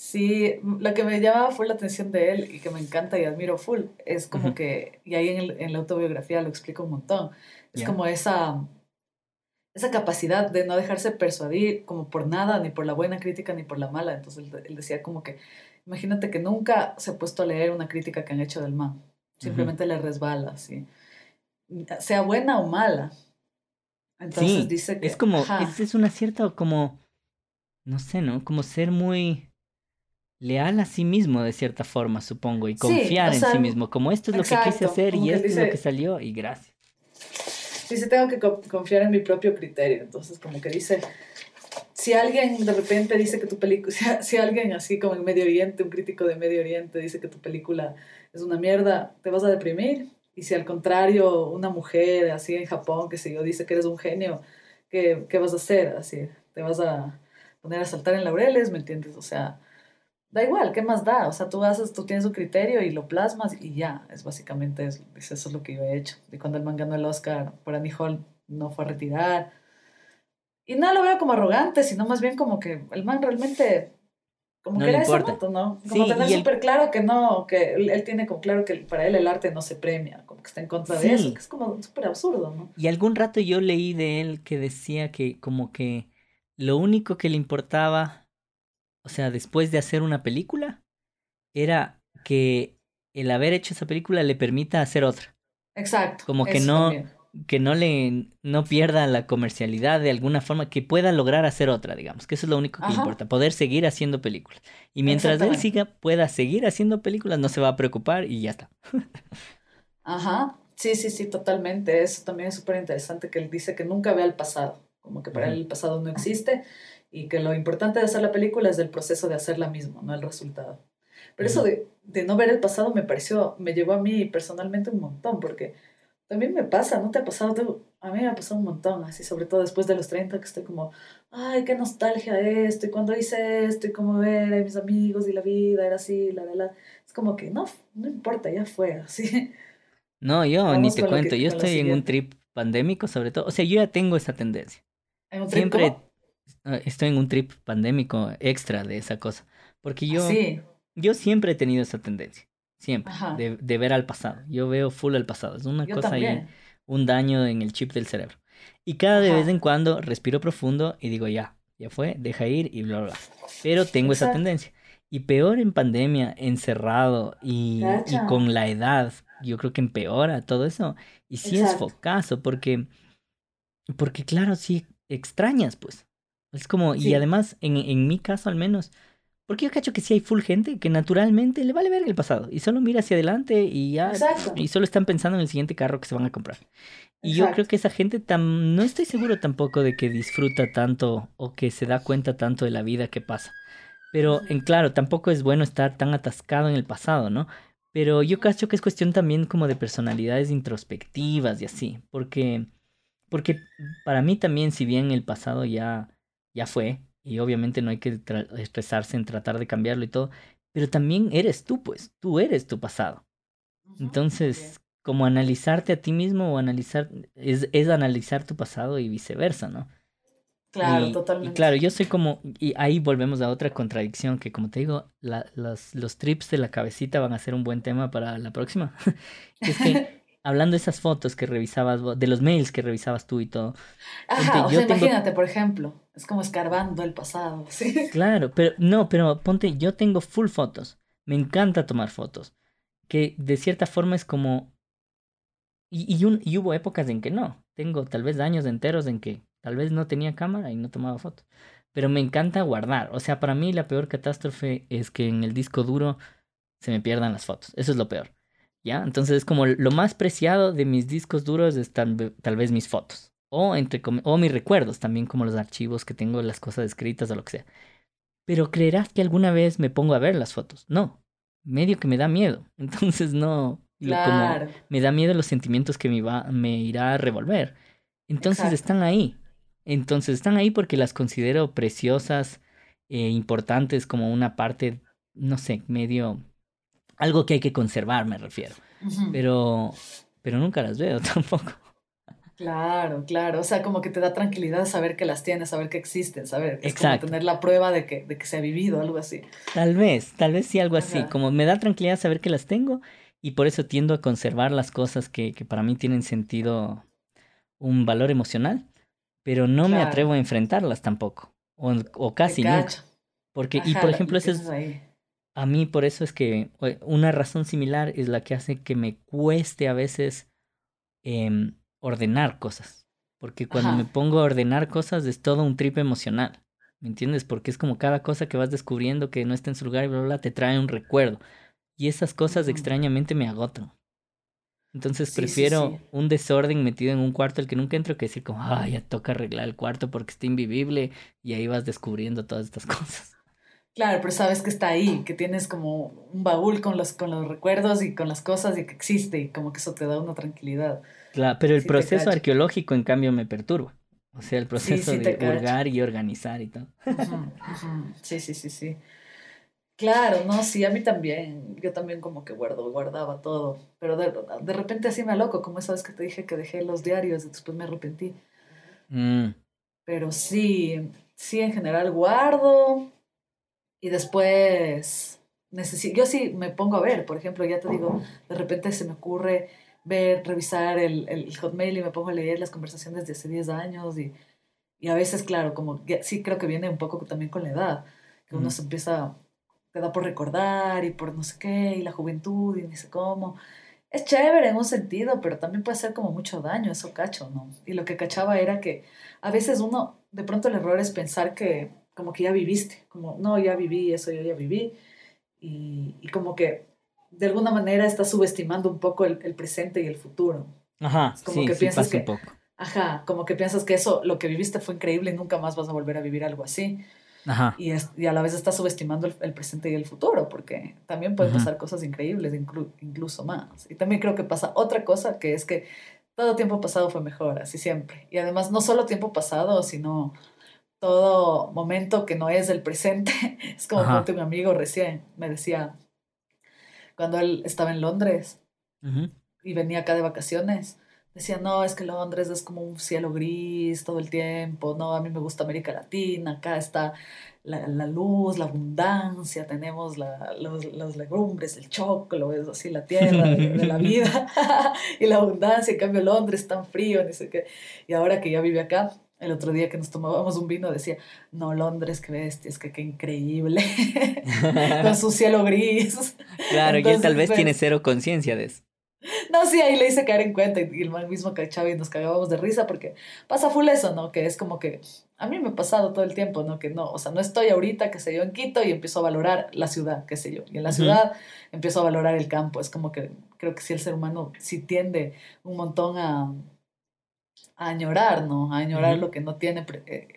Sí, lo que me llamaba fue la atención de él y que me encanta y admiro full, es como que, y ahí en, el, en, la autobiografía lo explico un montón, es como esa, esa capacidad de no dejarse persuadir como por nada, ni por la buena crítica, ni por la mala. Entonces él, decía como que, imagínate que nunca se ha puesto a leer una crítica que han hecho del man, simplemente le resbala, ¿sí? sea buena o mala. Entonces dice que... Es como, es, es una cierta como, no sé, ¿no? Como ser muy leal a sí mismo de cierta forma, supongo, y confiar en sí mismo, como esto es lo que quise hacer y esto es lo que salió y gracias. Dice, tengo que confiar en mi propio criterio, entonces como que dice, si alguien de repente dice que tu película, si, si, alguien así como en Medio Oriente, un crítico de Medio Oriente dice que tu película es una mierda, ¿te vas a deprimir? Y si al contrario una mujer así en Japón, que se yo, dice que eres un genio, ¿qué, ¿qué vas a hacer? Así, ¿te vas a poner a saltar en laureles? ¿Me entiendes? O sea, da igual, ¿qué más da? O sea, tú haces, tú tienes un criterio y lo plasmas y ya, es básicamente eso, eso es lo que yo he hecho. Y cuando el man ganó el Oscar por Annie Hall, no fue a retirar. Y no lo veo como arrogante, sino más bien como que el man realmente, como que era esa moto, ¿no? Como tener súper claro que no, que él, tiene como claro que para él el arte no se premia, como que está en contra de eso, que es como súper absurdo, ¿no? Y algún rato yo leí de él que decía que como que lo único que le importaba o sea, después de hacer una película, era que el haber hecho esa película le permita hacer otra. Exacto. Como que no, que no le, no pierda la comercialidad de alguna forma, que pueda lograr hacer otra, digamos, que eso es lo único que importa, poder seguir haciendo películas. Y mientras él siga, pueda seguir haciendo películas, no se va a preocupar y ya está. Ajá, sí, sí, sí, totalmente. Eso también es súper interesante que él dice que nunca ve al pasado, como que para él el pasado no existe y que lo importante de hacer la película es el proceso de hacerla mismo, no el resultado. Pero eso de, de, no ver el pasado me pareció, me llevó a mí personalmente un montón, porque también me pasa, ¿no te ha pasado? A mí me ha pasado un montón, así sobre todo después de los 30, que estoy como, ay, qué nostalgia esto, y cuando hice esto, y cómo ver a mis amigos y la vida, era así, la, la, la. Es como que no, no importa, ya fue, así. No, yo ni te cuento, yo estoy en un trip pandémico sobre todo, o sea, yo ya tengo esa tendencia. ¿En un trip Siempre... Ah, estoy en un trip pandémico extra de esa cosa. Porque yo, yo siempre he tenido esa tendencia. Siempre. De, de, ver al pasado. Yo veo full al pasado. Es una cosa ahí, un daño en el chip del cerebro. Y cada de vez en cuando respiro profundo y digo, ya, ya fue, deja ir y bla, bla. Pero tengo esa tendencia. Y peor en pandemia, encerrado y, y, con la edad, yo creo que empeora todo eso. Y sí es focazo, porque, porque claro, sí extrañas, pues. Es como, y además, en, en mi caso al menos, porque yo cacho que sí hay full gente que naturalmente le vale ver el pasado y solo mira hacia adelante y ya, y solo están pensando en el siguiente carro que se van a comprar. Y yo creo que esa gente tam, no estoy seguro tampoco de que disfruta tanto o que se da cuenta tanto de la vida que pasa. Pero, en claro, tampoco es bueno estar tan atascado en el pasado, ¿no? Pero yo cacho que es cuestión también como de personalidades introspectivas y así, porque, porque para mí también, si bien el pasado ya ya fue, y obviamente no hay que estresarse en tratar de cambiarlo y todo, pero también eres tú, pues, tú eres tu pasado. Entonces, como analizarte a ti mismo o analizar, es, es analizar tu pasado y viceversa, ¿no? Claro, totalmente. Y claro, yo soy como, y ahí volvemos a otra contradicción, que como te digo, la, los, los trips de la cabecita van a ser un buen tema para la próxima. es que hablando de esas fotos que revisabas, de los mails que revisabas tú y todo. Ajá, o sea, imagínate, por ejemplo, es como escarbando el pasado, ¿sí? Claro, pero no, pero ponte, yo tengo full fotos, me encanta tomar fotos, que de cierta forma es como... Y, y, un, y hubo épocas en que no, tengo tal vez años enteros en que tal vez no tenía cámara y no tomaba fotos, pero me encanta guardar, o sea, para mí la peor catástrofe es que en el disco duro se me pierdan las fotos, eso es lo peor ¿ya? Entonces es como lo más preciado de mis discos duros están tal, vez mis fotos. O, entre, o mis recuerdos también, como los archivos que tengo, las cosas escritas o lo que sea. Pero creerás que alguna vez me pongo a ver las fotos. No, medio que me da miedo. Entonces no, Claro. Como me da miedo los sentimientos que me, va, me irá a revolver. Entonces están ahí. Entonces están ahí porque las considero preciosas, e importantes como una parte, no sé, medio... Algo que hay que conservar, me refiero. Pero, pero nunca las veo tampoco. Claro, claro. O sea, como que te da tranquilidad saber que las tienes, saber que existen, saber. Es como tener la prueba de que, de que se ha vivido, algo así. Tal vez, tal vez sí, algo así. Como me da tranquilidad saber que las tengo y por eso tiendo a conservar las cosas que, que para mí tienen sentido, un valor emocional, pero no me atrevo a enfrentarlas tampoco, o, o casi nunca. Porque, y por ejemplo, eso es, a mí por eso es que una razón similar es la que hace que me cueste a veces eh, ordenar cosas. Porque cuando me pongo a ordenar cosas es todo un trip emocional. ¿Me entiendes? Porque es como cada cosa que vas descubriendo que no está en su lugar y bla, bla, te trae un recuerdo. Y esas cosas extrañamente me agotan. Entonces prefiero un desorden metido en un cuarto al que nunca entro que decir como, ah, ya toca arreglar el cuarto porque está invivible y ahí vas descubriendo todas estas cosas. Claro, pero sabes que está ahí, que tienes como un baúl con los, con los recuerdos y con las cosas y que existe y como que eso te da una tranquilidad. Claro, pero el proceso arqueológico en cambio me perturba. O sea, el proceso de hurgar y organizar y todo. Sí, sí, sí, sí. Claro, no, sí, a mí también. Yo también como que guardo, guardaba todo. Pero de, de repente así me loco, como esa vez que te dije que dejé los diarios y después me arrepentí. Mm. Pero sí, sí, en general guardo. Y después necesito, yo sí me pongo a ver, por ejemplo, ya te digo, de repente se me ocurre ver, revisar el, el hotmail y me pongo a leer las conversaciones de hace 10 años y, y a veces, claro, como sí creo que viene un poco también con la edad, que uno se empieza, te da por recordar y por no sé qué, y la juventud y ni sé cómo. Es chévere en un sentido, pero también puede hacer como mucho daño, eso cacho, ¿no? Y lo que cachaba era que a veces uno, de pronto el error es pensar que como que ya viviste, como, no, ya viví eso, yo ya viví, y, y como que de alguna manera estás subestimando un poco el, el presente y el futuro. Ajá, como que piensas que, un poco. Ajá, como que piensas que eso, lo que viviste fue increíble y nunca más vas a volver a vivir algo así. Ajá. Y, y a la vez estás subestimando el, presente y el futuro, porque también pueden pasar cosas increíbles, incluso más. Y también creo que pasa otra cosa, que es que todo tiempo pasado fue mejor, así siempre. Y además, no solo tiempo pasado, sino todo momento que no es el presente. Es como un amigo recién me decía, cuando él estaba en Londres y venía acá de vacaciones, decía, no, es que Londres es como un cielo gris todo el tiempo, no, a mí me gusta América Latina, acá está la, la luz, la abundancia, tenemos la, los, los, legumbres, el choclo, es así la tierra de, la vida y la abundancia, en cambio Londres tan frío, ni sé qué, y ahora que ya vive acá, el otro día que nos tomábamos un vino decía, no, Londres, qué bestia, es que qué increíble, con su cielo gris. Claro, y él tal vez tiene cero conciencia de eso. No, sí, ahí le hice caer en cuenta y el mal mismo cachaba y nos cagábamos de risa porque pasa full eso, ¿no? Que es como que a mí me ha pasado todo el tiempo, ¿no? Que no, o sea, no estoy ahorita, qué sé yo, en Quito y empiezo a valorar la ciudad, qué sé yo. Y en la ciudad empiezo a valorar el campo. Es como que creo que sí el ser humano sí tiende un montón a añorar, ¿no? A añorar lo que no tiene, eh,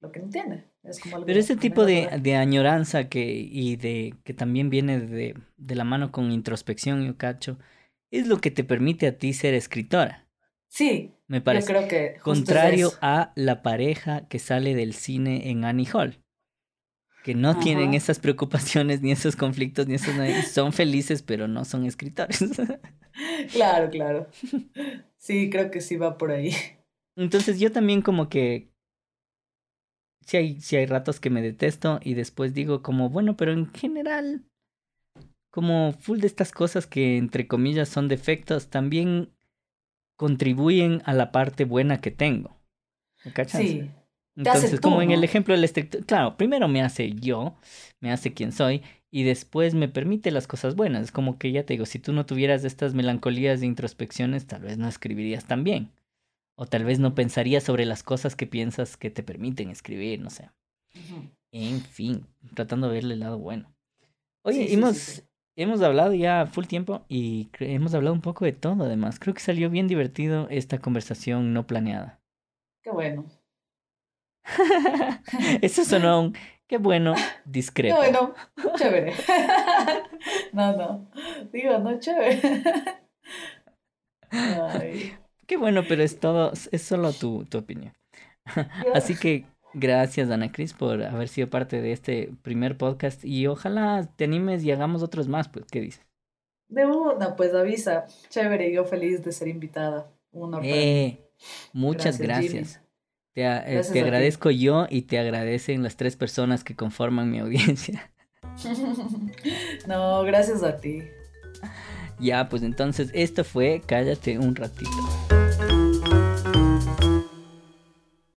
lo que no tiene. Es como Pero ese tipo de, de, añoranza que, y de, que también viene de, de la mano con introspección, yo cacho, es lo que te permite a ti ser escritora. Sí, me parece. Yo creo que contrario a la pareja que sale del cine en Annie Hall, que no tienen esas preocupaciones ni esos conflictos ni esos son felices pero no son escritores. claro, claro. Sí, creo que sí va por ahí. Entonces yo también como que sí hay, sí hay ratos que me detesto y después digo como, bueno, pero en general, como full de estas cosas que entre comillas son defectos, también contribuyen a la parte buena que tengo. ¿Me cachas? Sí. Entonces, como en el ejemplo del estricto, claro, primero me hace yo, me hace quien soy, y después me permite las cosas buenas. Es como que ya te digo, si tú no tuvieras estas melancolías de introspecciones, tal vez no escribirías tan bien. O tal vez no pensarías sobre las cosas que piensas que te permiten escribir, no sé. En fin, tratando de verle el lado bueno. Oye, hemos, hemos hablado ya full tiempo y hemos hablado un poco de todo además. Creo que salió bien divertido esta conversación no planeada. Qué bueno. Eso sonó un Qué bueno, discreto. Qué bueno, chévere. no, no. Digo, no, chévere. Ay. Qué bueno, pero es todo, es solo tu, tu opinión. Así que gracias, Ana Cris, por haber sido parte de este primer podcast y ojalá te animes y hagamos otros más, pues, ¿qué dices? De una, pues avisa. Chévere, yo feliz de ser invitada. Un honor. Eh, muchas Gracias, gracias. Te, eh, te ti. agradezco yo y te agradecen las tres personas que conforman mi audiencia. no, gracias a ti. Ya, pues entonces esto fue Cállate un ratito.